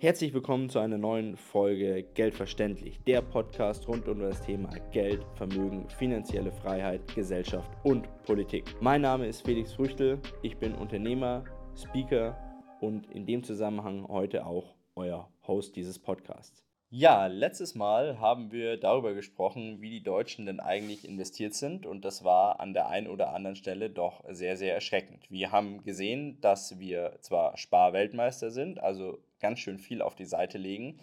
Herzlich willkommen zu einer neuen Folge Geldverständlich, der Podcast rund um das Thema Geld, Vermögen, finanzielle Freiheit, Gesellschaft und Politik. Mein Name ist Felix Früchtel, ich bin Unternehmer, Speaker und in dem Zusammenhang heute auch euer Host dieses Podcasts. Ja, letztes Mal haben wir darüber gesprochen, wie die Deutschen denn eigentlich investiert sind und das war an der einen oder anderen Stelle doch sehr, sehr erschreckend. Wir haben gesehen, dass wir zwar Sparweltmeister sind, also ganz schön viel auf die Seite legen,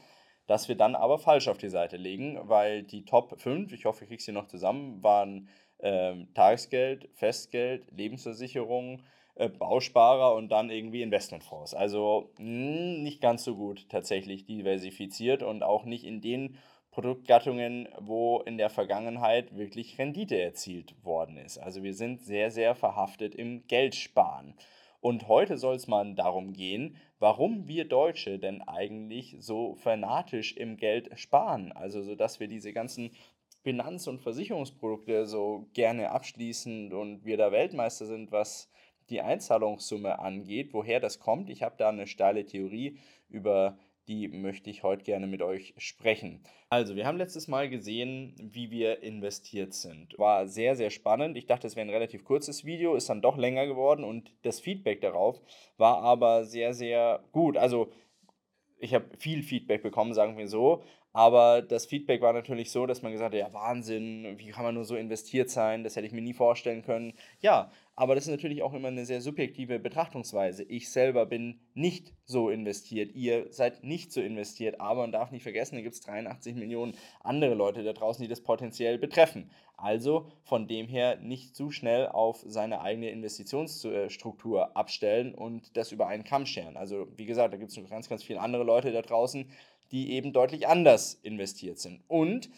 dass wir dann aber falsch auf die Seite legen, weil die Top 5, ich hoffe, ich kriege sie noch zusammen, waren ähm, Tagesgeld, Festgeld, Lebensversicherung, äh, Bausparer und dann irgendwie Investmentfonds. Also mh, hm, nicht ganz so gut tatsächlich diversifiziert und auch nicht in den Produktgattungen, wo in der Vergangenheit wirklich Rendite erzielt worden ist. Also wir sind sehr, sehr verhaftet im Geldsparen. Und heute soll es mal darum gehen, warum wir Deutsche denn eigentlich so fanatisch im Geld sparen. Also so, dass wir diese ganzen Finanz- und Versicherungsprodukte so gerne abschließen und wir da Weltmeister sind, was die Einzahlungssumme angeht. Woher das kommt, ich habe da eine steile Theorie über die möchte ich heute gerne mit euch sprechen. Also, wir haben letztes Mal gesehen, wie wir investiert sind. War sehr, sehr spannend. Ich dachte, es wäre ein relativ kurzes Video, ist dann doch länger geworden und das Feedback darauf war aber sehr, sehr gut. Also, ich habe viel Feedback bekommen, sagen wir so. Aber das Feedback war natürlich so, dass man gesagt hat, ja, Wahnsinn, wie kann man nur so investiert sein? Das hätte ich mir nie vorstellen können. Ja, aber das ist natürlich auch immer eine sehr subjektive Betrachtungsweise. Ich selber bin nicht so investiert, ihr seid nicht so investiert, aber man darf nicht vergessen, da gibt es 83 Millionen andere Leute da draußen, die das potenziell betreffen. Also von dem her nicht zu schnell auf seine eigene Investitionsstruktur abstellen und das über einen Kamm scheren. Also wie gesagt, da gibt es noch ganz, ganz viele andere Leute da draußen, die eben deutlich anders investiert sind. Und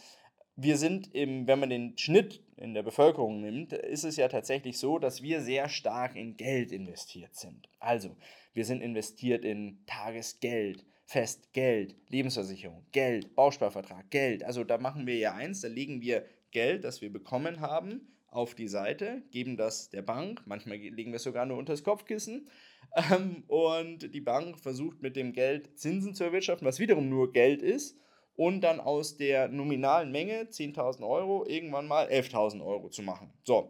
wir sind im, wenn man den Schnitt in der Bevölkerung nimmt, ist es ja tatsächlich so, dass wir sehr stark in Geld investiert sind. Also, wir sind investiert in Tagesgeld, Festgeld, Lebensversicherung, Geld, Bausparvertrag, Geld. Also da machen wir ja eins, da legen wir Geld, das wir bekommen haben, auf die Seite, geben das der Bank, manchmal legen wir es sogar nur unter das Kopfkissen ähm, und die Bank versucht mit dem Geld Zinsen zu erwirtschaften, was wiederum nur Geld ist und dann aus der nominalen Menge 10.000 Euro irgendwann mal 11.000 Euro zu machen. So,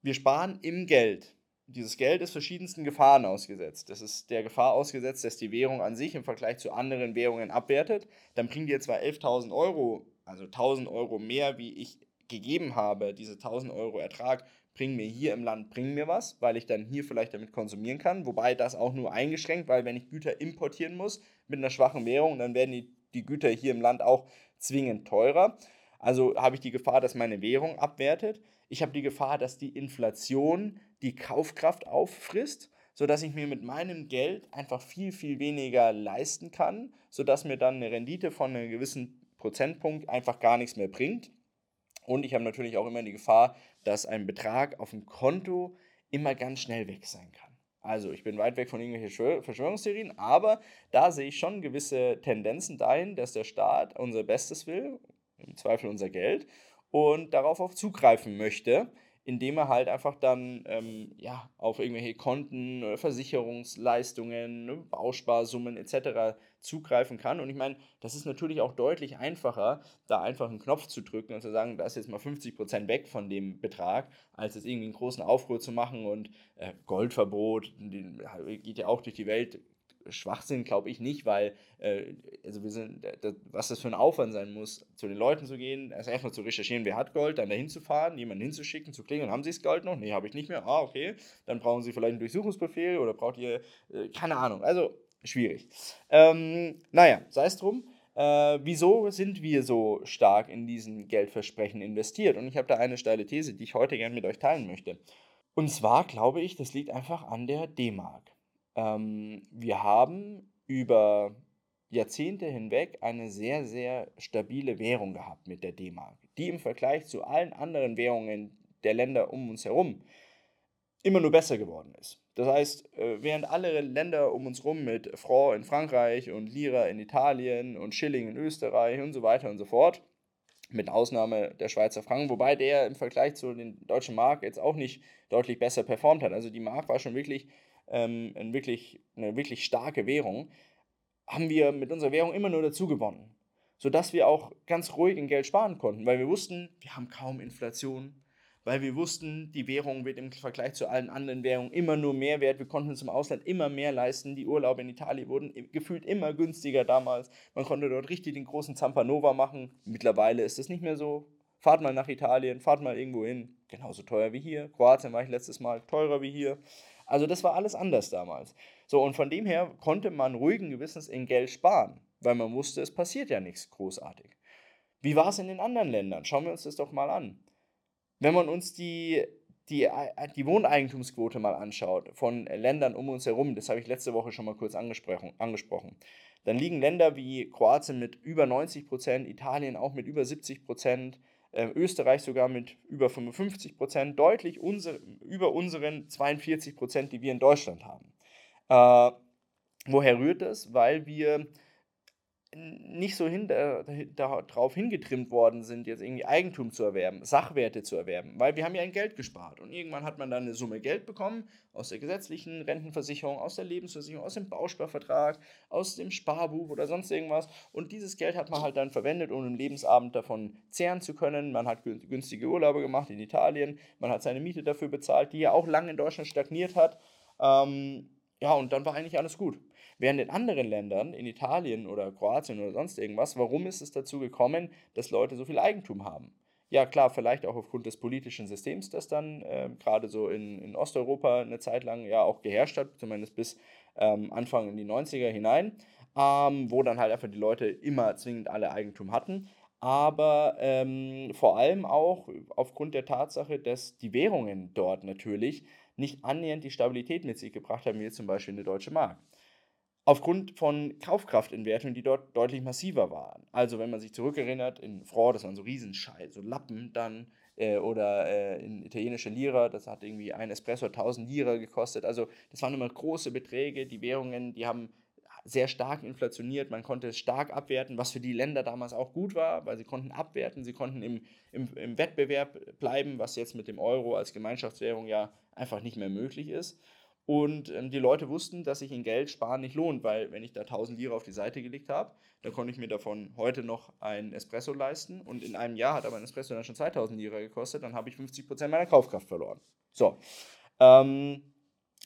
wir sparen im Geld. Dieses Geld ist verschiedensten Gefahren ausgesetzt. Das ist der Gefahr ausgesetzt, dass die Währung an sich im Vergleich zu anderen Währungen abwertet. Dann bringt ihr zwar 11.000 Euro, also 1.000 Euro mehr, wie ich gegeben habe, diese 1.000 Euro Ertrag, bringen mir hier im Land, bringen mir was, weil ich dann hier vielleicht damit konsumieren kann. Wobei das auch nur eingeschränkt, weil wenn ich Güter importieren muss mit einer schwachen Währung, dann werden die die Güter hier im Land auch zwingend teurer. Also habe ich die Gefahr, dass meine Währung abwertet. Ich habe die Gefahr, dass die Inflation die Kaufkraft auffrisst, sodass ich mir mit meinem Geld einfach viel, viel weniger leisten kann, sodass mir dann eine Rendite von einem gewissen Prozentpunkt einfach gar nichts mehr bringt. Und ich habe natürlich auch immer die Gefahr, dass ein Betrag auf dem Konto immer ganz schnell weg sein kann. Also ich bin weit weg von irgendwelchen Verschwörungstheorien, aber da sehe ich schon gewisse Tendenzen dahin, dass der Staat unser Bestes will, im Zweifel unser Geld, und darauf auch zugreifen möchte, indem er halt einfach dann ähm, ja, auf irgendwelche Konten, oder Versicherungsleistungen, ne, Bausparsummen etc. zugreifen kann. Und ich meine, das ist natürlich auch deutlich einfacher, da einfach einen Knopf zu drücken und zu sagen, da ist jetzt mal 50% weg von dem Betrag, als jetzt irgendwie einen großen Aufruhr zu machen und äh, Goldverbot, die, geht ja auch durch die Welt, Schwachsinn glaube ich nicht, weil äh, also wir sind, das, was das für ein Aufwand sein muss, zu den Leuten zu gehen, erst erstmal zu recherchieren, wer hat Gold, dann dahin zu fahren, jemanden hinzuschicken, zu klingeln, haben sie das Gold noch? Nee, habe ich nicht mehr. Ah, okay. Dann brauchen sie vielleicht einen Durchsuchungsbefehl oder braucht ihr, äh, keine Ahnung. Also schwierig. Ähm, naja, sei es drum. Äh, wieso sind wir so stark in diesen Geldversprechen investiert? Und ich habe da eine steile These, die ich heute gerne mit euch teilen möchte. Und zwar glaube ich, das liegt einfach an der D-Mark. Ähm, wir haben über Jahrzehnte hinweg eine sehr, sehr stabile Währung gehabt mit der D-Mark, die im Vergleich zu allen anderen Währungen der Länder um uns herum immer nur besser geworden ist. Das heißt, äh, während alle Länder um uns herum mit Franc in Frankreich und Lira in Italien und Schilling in Österreich und so weiter und so fort, mit Ausnahme der Schweizer Franken, wobei der im Vergleich zu den deutschen Mark jetzt auch nicht deutlich besser performt hat. Also die Mark war schon wirklich ähm, ein wirklich, eine wirklich starke Währung, haben wir mit unserer Währung immer nur dazu gewonnen. Sodass wir auch ganz ruhig in Geld sparen konnten, weil wir wussten, wir haben kaum Inflation, weil wir wussten, die Währung wird im Vergleich zu allen anderen Währungen immer nur mehr wert. Wir konnten uns im Ausland immer mehr leisten. Die Urlaube in Italien wurden gefühlt immer günstiger damals. Man konnte dort richtig den großen Zampanova machen. Mittlerweile ist das nicht mehr so. Fahrt mal nach Italien, fahrt mal irgendwo hin. Genauso teuer wie hier. Kroatien war ich letztes Mal teurer wie hier. Also das war alles anders damals. So, und von dem her konnte man ruhigen Gewissens in Geld sparen, weil man wusste, es passiert ja nichts großartig. Wie war es in den anderen Ländern? Schauen wir uns das doch mal an. Wenn man uns die, die, die Wohneigentumsquote mal anschaut von Ländern um uns herum, das habe ich letzte Woche schon mal kurz angesprochen, angesprochen dann liegen Länder wie Kroatien mit über 90 Prozent, Italien auch mit über 70 Prozent, äh, Österreich sogar mit über 55 Prozent, deutlich unser, über unseren 42 Prozent, die wir in Deutschland haben. Äh, woher rührt das? Weil wir nicht so hin, äh, darauf hingetrimmt worden sind, jetzt irgendwie Eigentum zu erwerben, Sachwerte zu erwerben, weil wir haben ja ein Geld gespart und irgendwann hat man dann eine Summe Geld bekommen aus der gesetzlichen Rentenversicherung, aus der Lebensversicherung, aus dem Bausparvertrag, aus dem Sparbuch oder sonst irgendwas und dieses Geld hat man halt dann verwendet, um im Lebensabend davon zehren zu können. Man hat günstige Urlaube gemacht in Italien, man hat seine Miete dafür bezahlt, die ja auch lange in Deutschland stagniert hat. Ähm, ja, und dann war eigentlich alles gut. Während in anderen Ländern, in Italien oder Kroatien oder sonst irgendwas, warum ist es dazu gekommen, dass Leute so viel Eigentum haben? Ja, klar, vielleicht auch aufgrund des politischen Systems, das dann äh, gerade so in, in Osteuropa eine Zeit lang ja auch geherrscht hat, zumindest bis ähm, Anfang in die 90er hinein, ähm, wo dann halt einfach die Leute immer zwingend alle Eigentum hatten. Aber ähm, vor allem auch aufgrund der Tatsache, dass die Währungen dort natürlich nicht annähernd die Stabilität mit sich gebracht haben, wie zum Beispiel eine deutsche Mark aufgrund von Kaufkraftentwertungen, die dort deutlich massiver waren. Also wenn man sich zurückerinnert, in Frau, das waren so Riesenschei, so Lappen dann, äh, oder äh, in italienische Lira, das hat irgendwie ein Espresso 1000 Lira gekostet. Also das waren immer große Beträge, die Währungen, die haben sehr stark inflationiert, man konnte es stark abwerten, was für die Länder damals auch gut war, weil sie konnten abwerten, sie konnten im, im, im Wettbewerb bleiben, was jetzt mit dem Euro als Gemeinschaftswährung ja einfach nicht mehr möglich ist. Und ähm, die Leute wussten, dass sich in Geld sparen nicht lohnt, weil wenn ich da 1000 Lira auf die Seite gelegt habe, dann konnte ich mir davon heute noch einen Espresso leisten. Und in einem Jahr hat aber ein Espresso dann schon 2000 Lira gekostet, dann habe ich 50% meiner Kaufkraft verloren. So. Ähm,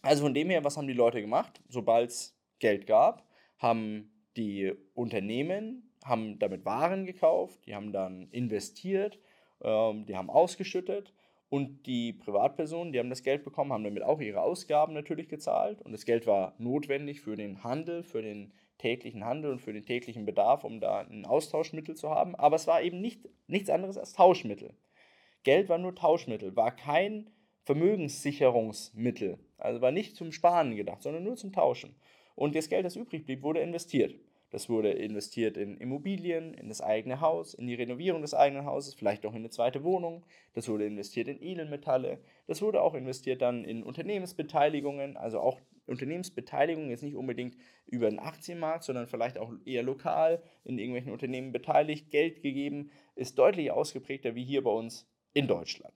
also von dem her, was haben die Leute gemacht? Sobald es Geld gab, haben die Unternehmen haben damit Waren gekauft, die haben dann investiert, ähm, die haben ausgeschüttet und die Privatpersonen, die haben das Geld bekommen, haben damit auch ihre Ausgaben natürlich gezahlt. Und das Geld war notwendig für den Handel, für den täglichen Handel und für den täglichen Bedarf, um da ein Austauschmittel zu haben. Aber es war eben nicht, nichts anderes als Tauschmittel. Geld war nur Tauschmittel, war kein Vermögenssicherungsmittel. Also war nicht zum Sparen gedacht, sondern nur zum Tauschen. Und das Geld, das übrig blieb, wurde investiert. Das wurde investiert in Immobilien, in das eigene Haus, in die Renovierung des eigenen Hauses, vielleicht auch in eine zweite Wohnung. Das wurde investiert in Edelmetalle. Das wurde auch investiert dann in Unternehmensbeteiligungen, also auch Unternehmensbeteiligungen jetzt nicht unbedingt über den Aktienmarkt, sondern vielleicht auch eher lokal in irgendwelchen Unternehmen beteiligt, Geld gegeben, ist deutlich ausgeprägter wie hier bei uns in Deutschland.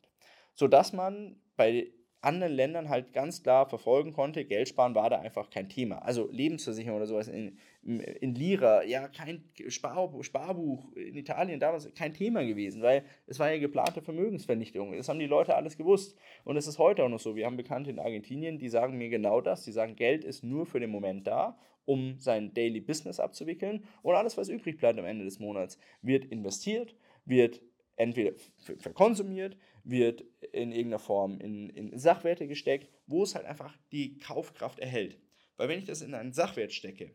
Sodass man bei anderen Ländern halt ganz klar verfolgen konnte, Geld sparen war da einfach kein Thema. Also Lebensversicherung oder sowas in, in Lira, ja, kein Spar, Sparbuch in Italien damals kein Thema gewesen, weil es war ja geplante Vermögensvernichtung. Das haben die Leute alles gewusst. Und es ist heute auch noch so. Wir haben Bekannte in Argentinien, die sagen mir genau das. Die sagen, Geld ist nur für den Moment da, um sein Daily Business abzuwickeln. Und alles, was übrig bleibt am Ende des Monats, wird investiert, wird entweder verkonsumiert, wird in irgendeiner Form in, in Sachwerte gesteckt, wo es halt einfach die Kaufkraft erhält. Weil wenn ich das in einen Sachwert stecke,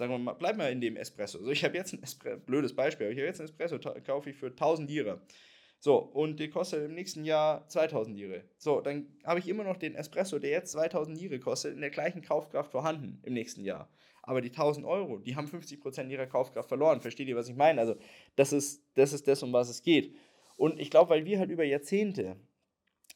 sagen wir mal, bleib mal in dem Espresso. Also ich habe jetzt ein Espresso, blödes Beispiel, aber ich habe jetzt ein Espresso, kaufe ich für 1000 Lira. So, und der kostet im nächsten Jahr 2000 Lira. So, dann habe ich immer noch den Espresso, der jetzt 2000 Lira kostet, in der gleichen Kaufkraft vorhanden im nächsten Jahr. Aber die 1000 Euro, die haben 50% ihrer Kaufkraft verloren. Versteht ihr, was ich meine? Also, das ist, das ist das, um was es geht. Und ich glaube, weil wir halt über Jahrzehnte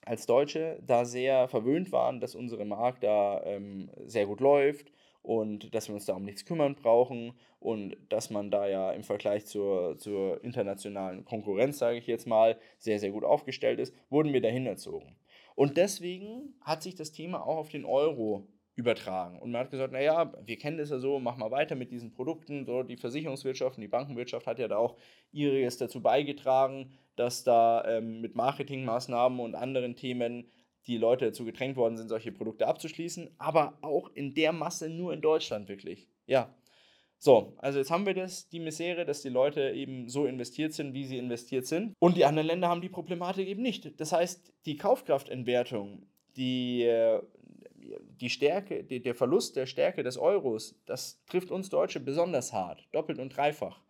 als Deutsche da sehr verwöhnt waren, dass unsere Mark da ähm, sehr gut läuft und dass wir uns da um nichts kümmern brauchen und dass man da ja im Vergleich zur, zur internationalen Konkurrenz, sage ich jetzt mal, sehr, sehr gut aufgestellt ist, wurden wir dahin erzogen. Und deswegen hat sich das Thema auch auf den Euro übertragen. Und man hat gesagt, naja, wir kennen das ja so, mach mal weiter mit diesen Produkten. So, die Versicherungswirtschaft und die Bankenwirtschaft hat ja da auch ihres dazu beigetragen, dass da ähm, mit Marketingmaßnahmen und anderen Themen die Leute dazu gedrängt worden sind, solche Produkte abzuschließen, aber auch in der Masse nur in Deutschland wirklich. Ja. So, also jetzt haben wir das, die Misere, dass die Leute eben so investiert sind, wie sie investiert sind. Und die anderen Länder haben die Problematik eben nicht. Das heißt, die Kaufkraftentwertung, die äh, die Stärke, die, der Verlust der Stärke des Euros, das trifft uns Deutsche besonders hart, doppelt und dreifach.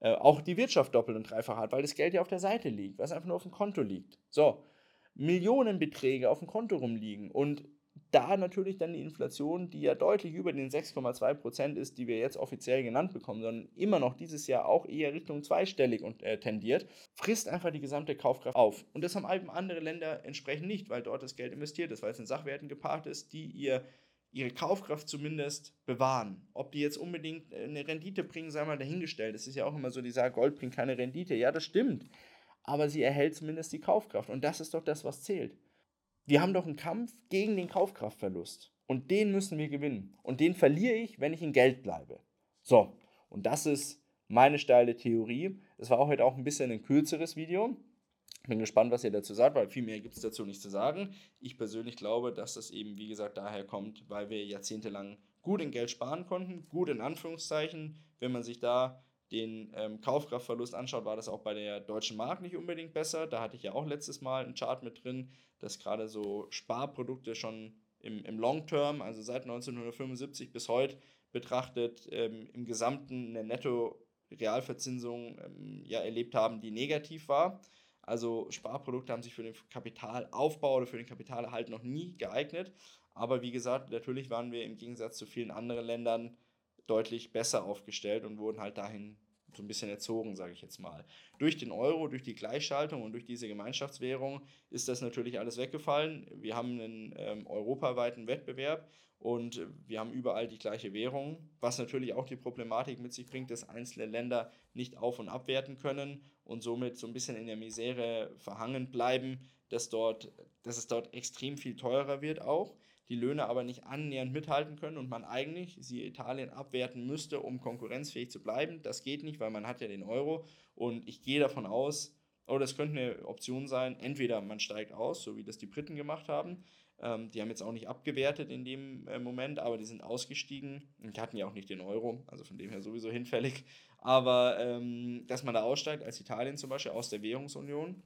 Äh, auch die Wirtschaft doppelt und dreifach hart, weil das Geld ja auf der Seite liegt, was einfach nur auf dem Konto liegt. So, Millionenbeträge auf dem Konto rumliegen und da natürlich dann die Inflation, die ja deutlich über den 6,2 Prozent ist, die wir jetzt offiziell genannt bekommen, sondern immer noch dieses Jahr auch eher Richtung zweistellig und, äh, tendiert, frisst einfach die gesamte Kaufkraft auf. Und das haben eben andere Länder entsprechend nicht, weil dort das Geld investiert ist, weil es in Sachwerten geparkt ist, die ihr ihre Kaufkraft zumindest bewahren. Ob die jetzt unbedingt äh, eine Rendite bringen, sei mal dahingestellt. Es ist ja auch immer so, die sagen, Gold bringt keine Rendite. Ja, das stimmt. Aber sie erhält zumindest die Kaufkraft. Und das ist doch das, was zählt. Wir haben doch einen Kampf gegen den Kaufkraftverlust. Und den müssen wir gewinnen. Und den verliere ich, wenn ich in Geld bleibe. So, und das ist meine steile Theorie. Es war auch heute auch ein bisschen ein kürzeres Video. Bin gespannt, was ihr dazu sagt, weil viel mehr gibt es dazu nicht zu sagen. Ich persönlich glaube, dass das eben, wie gesagt, daher kommt, weil wir jahrzehntelang gut in Geld sparen konnten. Gut in Anführungszeichen. Wenn man sich da den ähm, Kaufkraftverlust anschaut, war das auch bei der Deutschen Mark nicht unbedingt besser. Da hatte ich ja auch letztes Mal einen Chart mit drin, dass gerade so Sparprodukte schon im, im Long Term, also seit 1975 bis heute betrachtet, ähm, im Gesamten eine Netto-Realverzinsung ähm, ja, erlebt haben, die negativ war. Also Sparprodukte haben sich für den Kapitalaufbau oder für den Kapitalerhalt noch nie geeignet. Aber wie gesagt, natürlich waren wir im Gegensatz zu vielen anderen Ländern deutlich besser aufgestellt und wurden halt dahin so ein bisschen erzogen, sage ich jetzt mal. Durch den Euro, durch die Gleichschaltung und durch diese Gemeinschaftswährung ist das natürlich alles weggefallen. Wir haben einen ähm, europaweiten Wettbewerb und wir haben überall die gleiche Währung, was natürlich auch die Problematik mit sich bringt, dass einzelne Länder nicht auf- und abwerten können und somit so ein bisschen in der Misere verhangen bleiben, dass, dort, dass es dort extrem viel teurer wird auch die Löhne aber nicht annähernd mithalten können und man eigentlich sie Italien abwerten müsste, um konkurrenzfähig zu bleiben. Das geht nicht, weil man hat ja den Euro und ich gehe davon aus, oh, das könnte eine Option sein, entweder man steigt aus, so wie das die Briten gemacht haben, ähm, die haben jetzt auch nicht abgewertet in dem äh, Moment, aber die sind ausgestiegen und hatten ja auch nicht den Euro, also von dem her sowieso hinfällig, aber ähm, dass man da aussteigt, als Italien zum Beispiel aus der Währungsunion,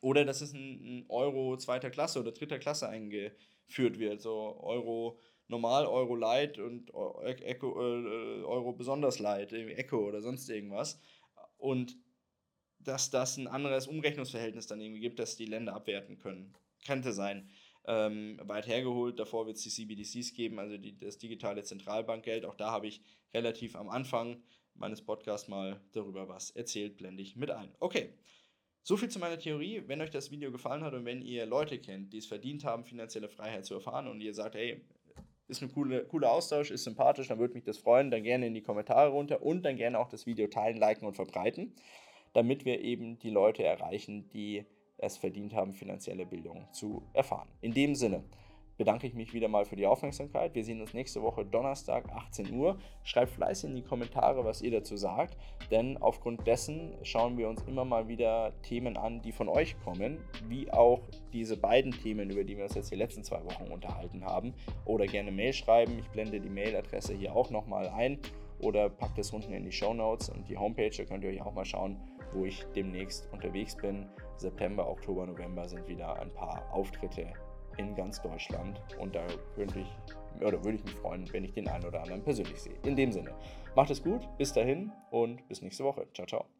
oder dass es ein, Euro zweiter Klasse oder dritter Klasse einge, geführt wird. So Euro normal, Euro Light und Echo, äh, Euro besonders Light, Echo oder sonst irgendwas. Und dass das ein anderes Umrechnungsverhältnis dann irgendwie gibt, dass die Länder abwerten können. Könnte sein. Ähm, weit hergeholt, davor wird es die CBDCs geben, also die, das digitale Zentralbankgeld. Auch da habe ich relativ am Anfang meines Podcasts mal darüber was erzählt, blende ich mit ein. Okay, so viel zu meiner Theorie. Wenn euch das Video gefallen hat und wenn ihr Leute kennt, die es verdient haben, finanzielle Freiheit zu erfahren und ihr sagt, hey, ist ein cooler coole Austausch, ist sympathisch, dann würde mich das freuen, dann gerne in die Kommentare runter und dann gerne auch das Video teilen, liken und verbreiten, damit wir eben die Leute erreichen, die es verdient haben, finanzielle Bildung zu erfahren. In dem Sinne, bedanke ich mich wieder mal für die Aufmerksamkeit. Wir sehen uns nächste Woche Donnerstag, 18 Uhr. Schreibt fleißig in die Kommentare, was ihr dazu sagt, denn aufgrund dessen schauen wir uns immer mal wieder Themen an, die von euch kommen, wie auch diese beiden Themen, über die wir uns jetzt die letzten zwei Wochen unterhalten haben. Oder gerne Mail schreiben. Ich blende die Mailadresse hier auch nochmal ein oder packt es unten in die Show Notes und die Homepage. Da könnt ihr euch auch mal schauen, wo ich demnächst unterwegs bin. September, Oktober, November sind wieder ein paar Auftritte in ganz Deutschland. Und da könnte ich, oder würde ich mich freuen, wenn ich den einen oder anderen persönlich sehe. In dem Sinne, macht es gut, bis dahin und bis nächste Woche. Ciao, ciao.